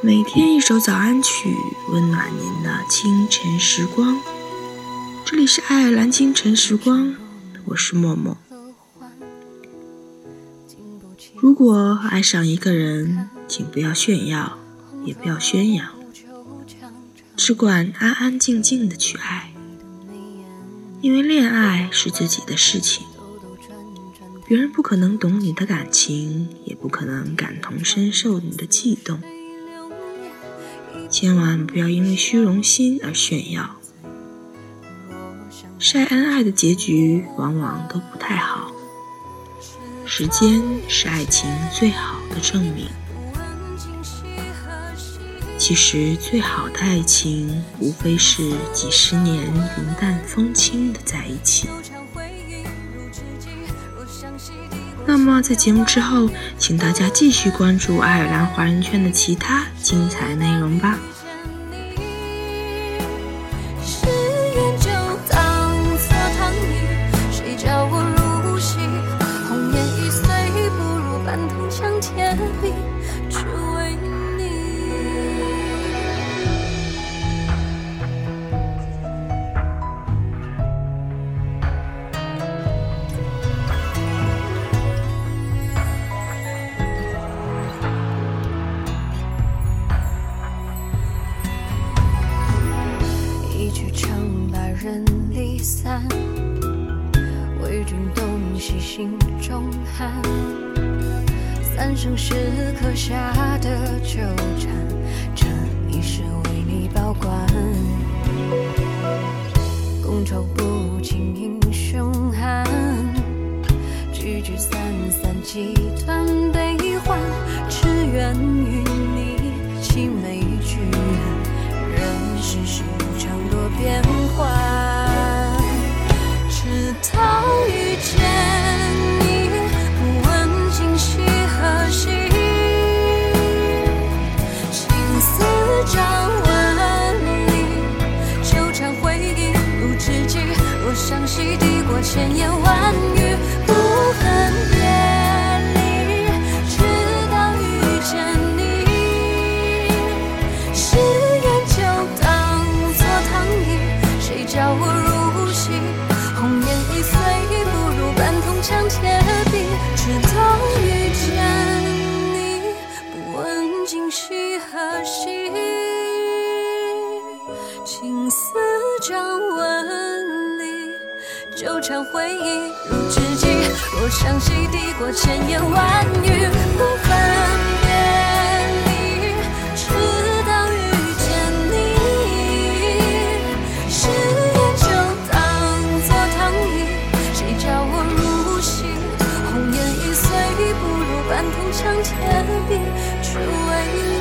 每天一首早安曲，温暖您的清晨时光。这里是爱尔兰清晨时光，我是默默。如果爱上一个人，请不要炫耀，也不要宣扬，只管安安静静的去爱。因为恋爱是自己的事情，别人不可能懂你的感情，也不可能感同身受你的悸动。千万不要因为虚荣心而炫耀，晒恩爱的结局往往都不太好。时间是爱情最好的证明。其实最好的爱情，无非是几十年云淡风轻的在一起。那么，在节目之后，请大家继续关注爱尔兰华人圈的其他精彩内容吧。散，为君东西心中寒，三生石刻下的纠缠，这一世为你保管。觥筹不尽英雄汉，聚聚散散几段悲欢，只愿抵过千言万语不恨别离，直到遇见你。誓言就当作糖衣，谁叫我入戏？红颜易碎，不如半铜墙铁壁。直到遇见你，不问今夕何夕，青丝将纹。纠缠回忆如知己，若相惜抵过千言万语，不分别离，直到遇见你。誓言就当作糖衣，谁叫我入戏？红颜易碎，不如半铜墙铁壁，只为你。